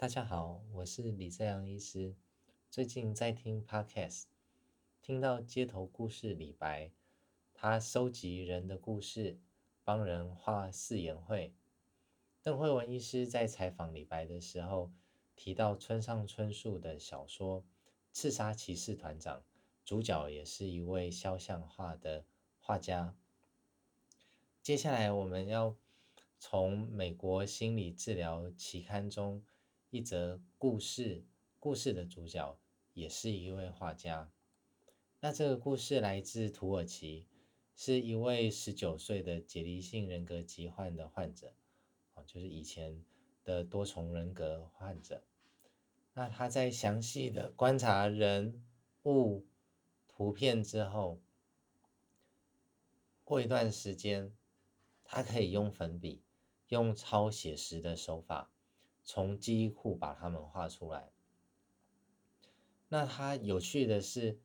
大家好，我是李在阳医师。最近在听 Podcast，听到街头故事李白，他收集人的故事，帮人画四言会。邓慧文医师在采访李白的时候，提到村上春树的小说《刺杀骑士团长》，主角也是一位肖像画的画家。接下来我们要从美国心理治疗期刊中一则故事，故事的主角也是一位画家。那这个故事来自土耳其，是一位十九岁的解离性人格疾患的患者，哦，就是以前的多重人格患者。那他在详细的观察人物图片之后，过一段时间。他可以用粉笔，用超写实的手法，从记忆库把它们画出来。那他有趣的是，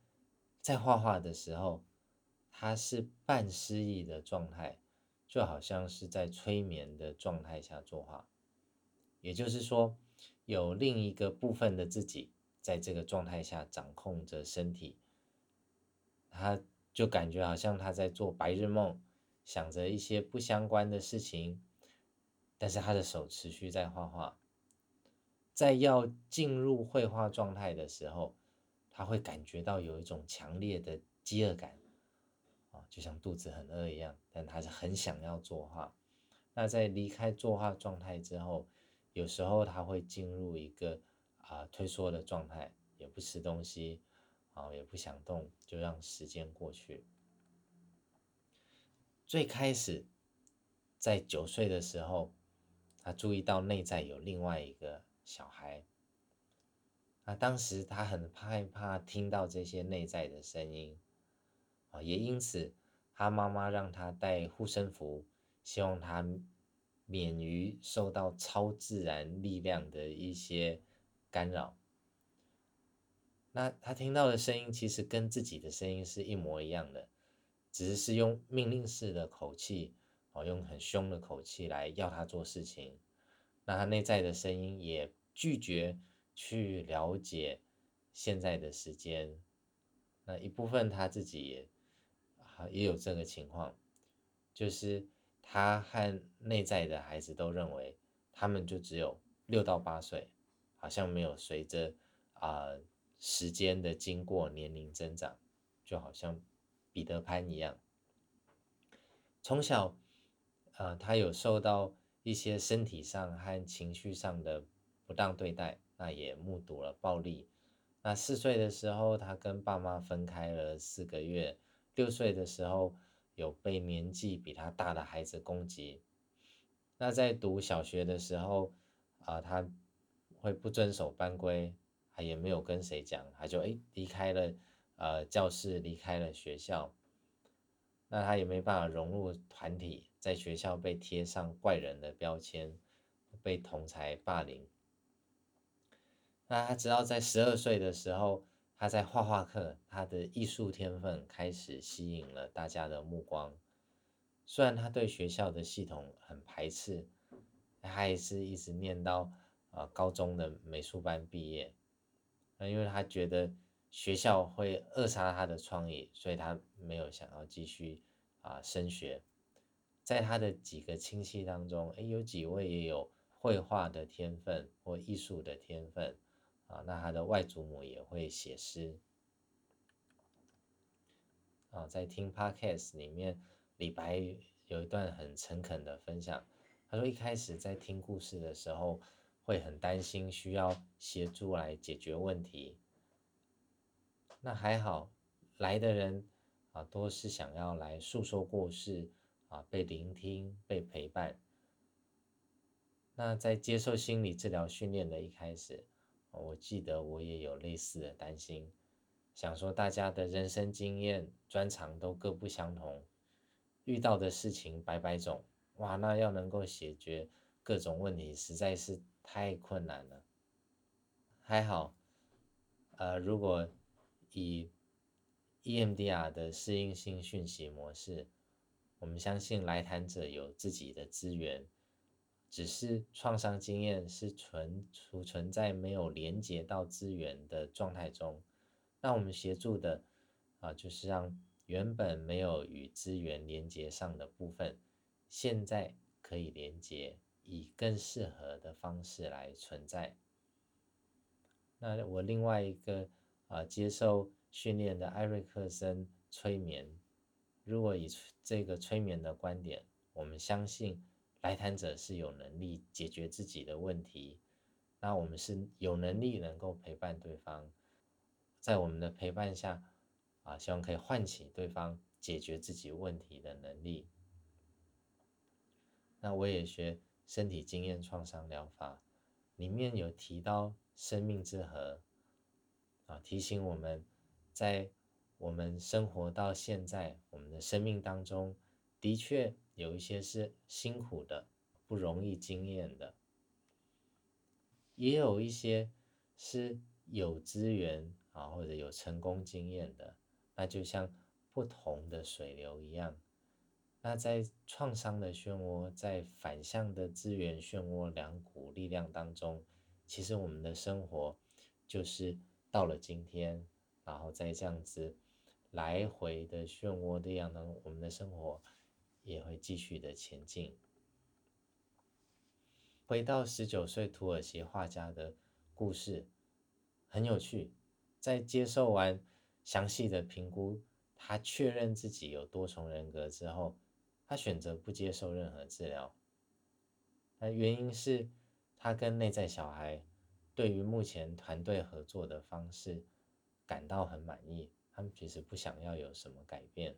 在画画的时候，他是半失忆的状态，就好像是在催眠的状态下作画。也就是说，有另一个部分的自己在这个状态下掌控着身体，他就感觉好像他在做白日梦。想着一些不相关的事情，但是他的手持续在画画。在要进入绘画状态的时候，他会感觉到有一种强烈的饥饿感，啊，就像肚子很饿一样。但他是很想要作画。那在离开作画状态之后，有时候他会进入一个啊退缩的状态，也不吃东西，啊，也不想动，就让时间过去。最开始，在九岁的时候，他注意到内在有另外一个小孩。啊，当时他很害怕听到这些内在的声音，啊，也因此他妈妈让他带护身符，希望他免于受到超自然力量的一些干扰。那他听到的声音其实跟自己的声音是一模一样的。只是是用命令式的口气，哦，用很凶的口气来要他做事情。那他内在的声音也拒绝去了解现在的时间。那一部分他自己也也有这个情况，就是他和内在的孩子都认为他们就只有六到八岁，好像没有随着啊时间的经过年龄增长，就好像。彼得潘一样，从小，呃，他有受到一些身体上和情绪上的不当对待，那也目睹了暴力。那四岁的时候，他跟爸妈分开了四个月；六岁的时候，有被年纪比他大的孩子攻击。那在读小学的时候，啊，他会不遵守班规，他也没有跟谁讲，他就哎离开了。呃，教室离开了学校，那他也没办法融入团体，在学校被贴上怪人的标签，被同才霸凌。那他直到在十二岁的时候，他在画画课，他的艺术天分开始吸引了大家的目光。虽然他对学校的系统很排斥，他还是一直念到啊高中的美术班毕业。那因为他觉得。学校会扼杀他的创意，所以他没有想要继续啊升学。在他的几个亲戚当中，诶，有几位也有绘画的天分或艺术的天分啊。那他的外祖母也会写诗啊。在听 Podcast 里面，李白有一段很诚恳的分享。他说，一开始在听故事的时候，会很担心需要协助来解决问题。那还好，来的人啊，都是想要来诉说故事啊，被聆听、被陪伴。那在接受心理治疗训练的一开始，我记得我也有类似的担心，想说大家的人生经验、专长都各不相同，遇到的事情百百种，哇，那要能够解决各种问题，实在是太困难了。还好，呃，如果以 EMDR 的适应性讯息模式，我们相信来谈者有自己的资源，只是创伤经验是存储存在没有连接到资源的状态中，那我们协助的啊，就是让原本没有与资源连接上的部分，现在可以连接，以更适合的方式来存在。那我另外一个啊，接受训练的艾瑞克森催眠，如果以这个催眠的观点，我们相信。来谈者是有能力解决自己的问题，那我们是有能力能够陪伴对方，在我们的陪伴下，啊，希望可以唤起对方解决自己问题的能力。那我也学身体经验创伤疗法，里面有提到生命之河，啊，提醒我们在我们生活到现在，我们的生命当中，的确。有一些是辛苦的、不容易经验的，也有一些是有资源啊或者有成功经验的。那就像不同的水流一样，那在创伤的漩涡、在反向的资源漩涡两股力量当中，其实我们的生活就是到了今天，然后再这样子来回的漩涡这样呢，我们的生活。也会继续的前进。回到十九岁土耳其画家的故事，很有趣。在接受完详细的评估，他确认自己有多重人格之后，他选择不接受任何治疗。那原因是他跟内在小孩对于目前团队合作的方式感到很满意，他们其实不想要有什么改变。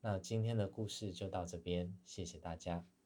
那今天的故事就到这边，谢谢大家。